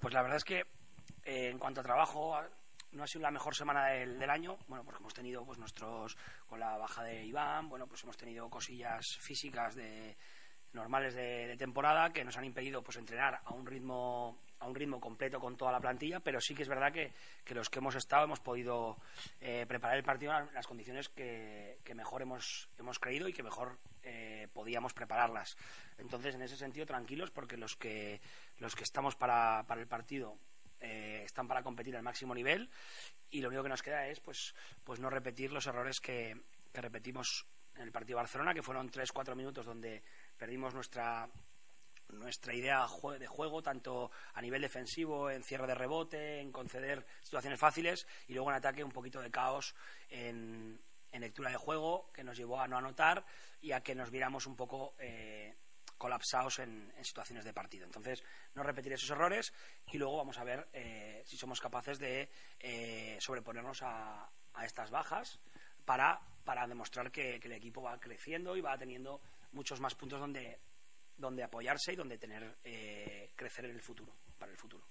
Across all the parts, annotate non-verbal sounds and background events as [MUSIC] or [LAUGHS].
Pues la verdad es que eh, en cuanto a trabajo no ha sido la mejor semana del, año, bueno, porque hemos tenido pues nuestros con la baja de Iván, bueno, pues hemos tenido cosillas físicas de normales de, temporada que nos han impedido pues entrenar a un ritmo a un ritmo completo con toda la plantilla, pero sí que es verdad que, los que hemos estado hemos podido eh, preparar el partido en las condiciones que, mejor hemos, hemos creído y que mejor eh, podíamos prepararlas. Entonces, en ese sentido, tranquilos, porque los que, los que estamos para, para el partido eh, están para competir al máximo nivel y lo único que nos queda es pues, pues no repetir los errores que, que repetimos en el partido Barcelona, que fueron 3-4 minutos donde perdimos nuestra nuestra idea de juego, tanto a nivel defensivo, en cierre de rebote, en conceder situaciones fáciles y luego en ataque un poquito de caos en, lectura de juego que nos llevó a no anotar y a que nos viéramos un poco eh, colapsados en, situaciones de partido. Entonces, no repetir esos errores y luego vamos a ver eh, si somos capaces de eh, sobreponernos a, estas bajas para, para demostrar que el equipo va creciendo y va teniendo muchos más puntos donde donde apoyarse y donde tener eh, crecer en el futuro, para el futuro.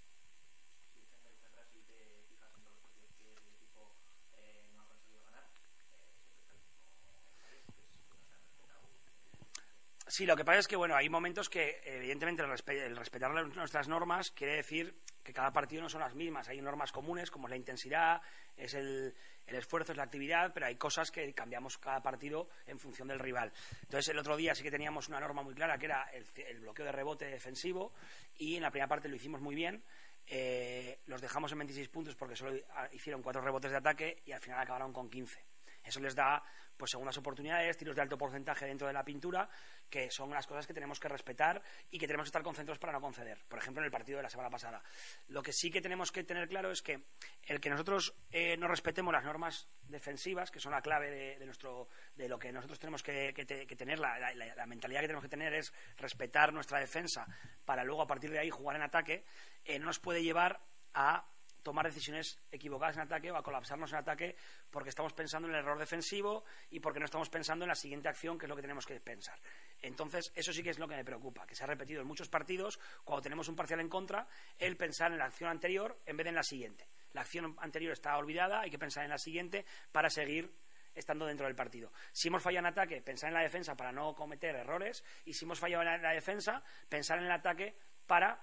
Sí, lo que pasa es que bueno, hay momentos que evidentemente el, respetar nuestras normas quiere decir que cada partido no son las mismas. Hay normas comunes como es la intensidad, es el, esfuerzo, es la actividad, pero hay cosas que cambiamos cada partido en función del rival. Entonces el otro día sí que teníamos una norma muy clara que era el, bloqueo de rebote defensivo y en la primera parte lo hicimos muy bien. Eh, los dejamos en 26 puntos porque solo hicieron cuatro rebotes de ataque y al final acabaron con 15. Eso les da pues segundas oportunidades, tiros de alto porcentaje dentro de la pintura, que son las cosas que tenemos que respetar y que tenemos que estar concentrados para no conceder. Por ejemplo, en el partido de la semana pasada. Lo que sí que tenemos que tener claro es que el que nosotros eh, no respetemos las normas defensivas, que son la clave de, nuestro, de lo que nosotros tenemos que, tener, la, mentalidad que tenemos que tener es respetar nuestra defensa para luego a partir de ahí jugar en ataque, eh, no nos puede llevar a tomar decisiones equivocadas en ataque o a colapsarnos en ataque porque estamos pensando en el error defensivo y porque no estamos pensando en la siguiente acción, que es lo que tenemos que pensar. Entonces, eso sí que es lo que me preocupa, que se ha repetido en muchos partidos, cuando tenemos un parcial en contra, el pensar en la acción anterior en vez de en la siguiente. La acción anterior está olvidada, hay que pensar en la siguiente para seguir estando dentro del partido. Si hemos fallado en ataque, pensar en la defensa para no cometer errores, y si hemos fallado en la defensa, pensar en el ataque para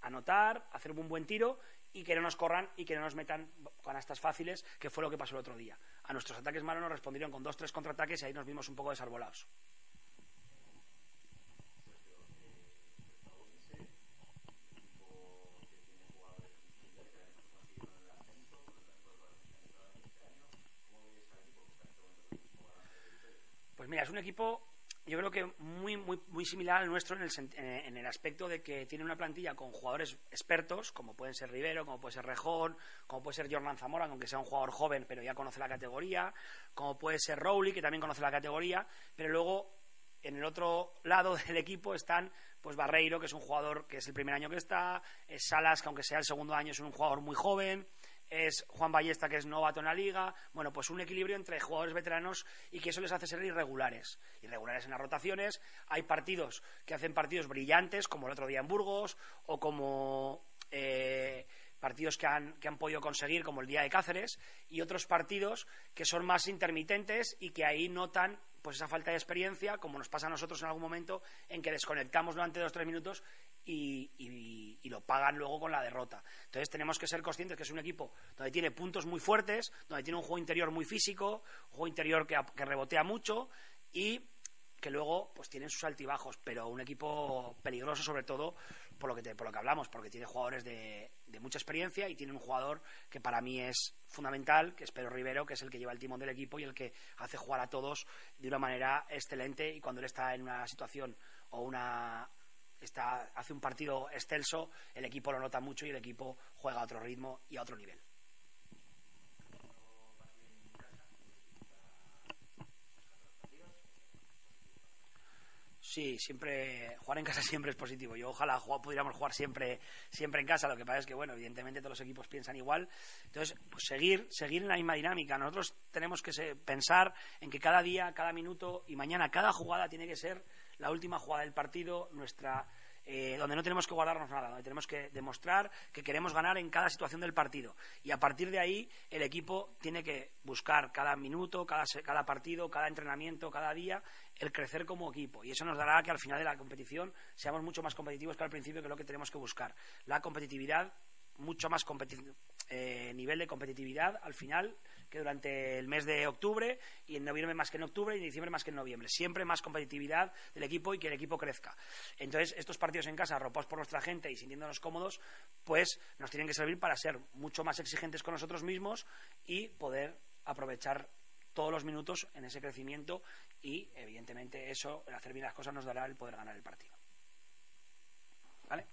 anotar, hacer un buen tiro y que no nos corran y que no nos metan canastas fáciles, que fue lo que pasó el otro día. A nuestros ataques malos nos respondieron con dos, tres contraataques y ahí nos vimos un poco desarbolados. Pues mira, es un equipo yo creo que muy, muy, muy similar al nuestro en el, en el aspecto de que tiene una plantilla con jugadores expertos, como pueden ser Rivero, como puede ser Rejón, como puede ser Jordan Zamora, aunque sea un jugador joven, pero ya conoce la categoría, como puede ser Rowley, que también conoce la categoría, pero luego en el otro lado [LAUGHS] del equipo están pues Barreiro, que es un jugador que es el primer año que está, es Salas, que aunque sea el segundo año es un jugador muy joven, es Juan Ballesta, que es novato en la liga. Bueno, pues un equilibrio entre jugadores veteranos y que eso les hace ser irregulares. Irregulares en las rotaciones. Hay partidos que hacen partidos brillantes, como el otro día en Burgos, o como eh, partidos que han, que han podido conseguir, como el día de Cáceres, y otros partidos que son más intermitentes y que ahí notan pues esa falta de experiencia, como nos pasa a nosotros en algún momento, en que desconectamos durante dos o tres minutos y, lo pagan luego con la derrota. Entonces tenemos que ser conscientes que es un equipo donde tiene puntos muy fuertes, donde tiene un juego interior muy físico, un juego interior que, que rebotea mucho y que luego pues tienen sus altibajos, pero un equipo peligroso sobre todo por lo que, por lo que hablamos, porque tiene jugadores de, de, mucha experiencia y tiene un jugador que para mí es fundamental, que es Pedro Rivero, que es el que lleva el timón del equipo y el que hace jugar a todos de una manera excelente y cuando él está en una situación o una, está, hace un partido excelso, el equipo lo nota mucho y el equipo juega a otro ritmo y a otro nivel. Sí, siempre jugar en casa siempre es positivo. Yo ojalá pudiéramos jugar siempre siempre en casa. Lo que pasa es que bueno, evidentemente todos los equipos piensan igual. Entonces, pues seguir seguir en la misma dinámica. Nosotros tenemos que pensar en que cada día, cada minuto y mañana cada jugada tiene que ser la última jugada del partido, nuestra eh, donde no tenemos que guardarnos nada, donde tenemos que demostrar que queremos ganar en cada situación del partido. Y a partir de ahí, el equipo tiene que buscar cada minuto, cada, cada partido, cada entrenamiento, cada día, el crecer como equipo. Y eso nos dará que al final de la competición seamos mucho más competitivos que al principio, que es lo que tenemos que buscar. La competitividad mucho más eh, nivel de competitividad al final que durante el mes de octubre y en noviembre más que en octubre y en diciembre más que en noviembre. Siempre más competitividad del equipo y que el equipo crezca. Entonces, estos partidos en casa, arropados por nuestra gente y sintiéndonos cómodos, pues nos tienen que servir para ser mucho más exigentes con nosotros mismos y poder aprovechar todos los minutos en ese crecimiento y, evidentemente, eso, el hacer bien las cosas, nos dará el poder ganar el partido. ¿Vale?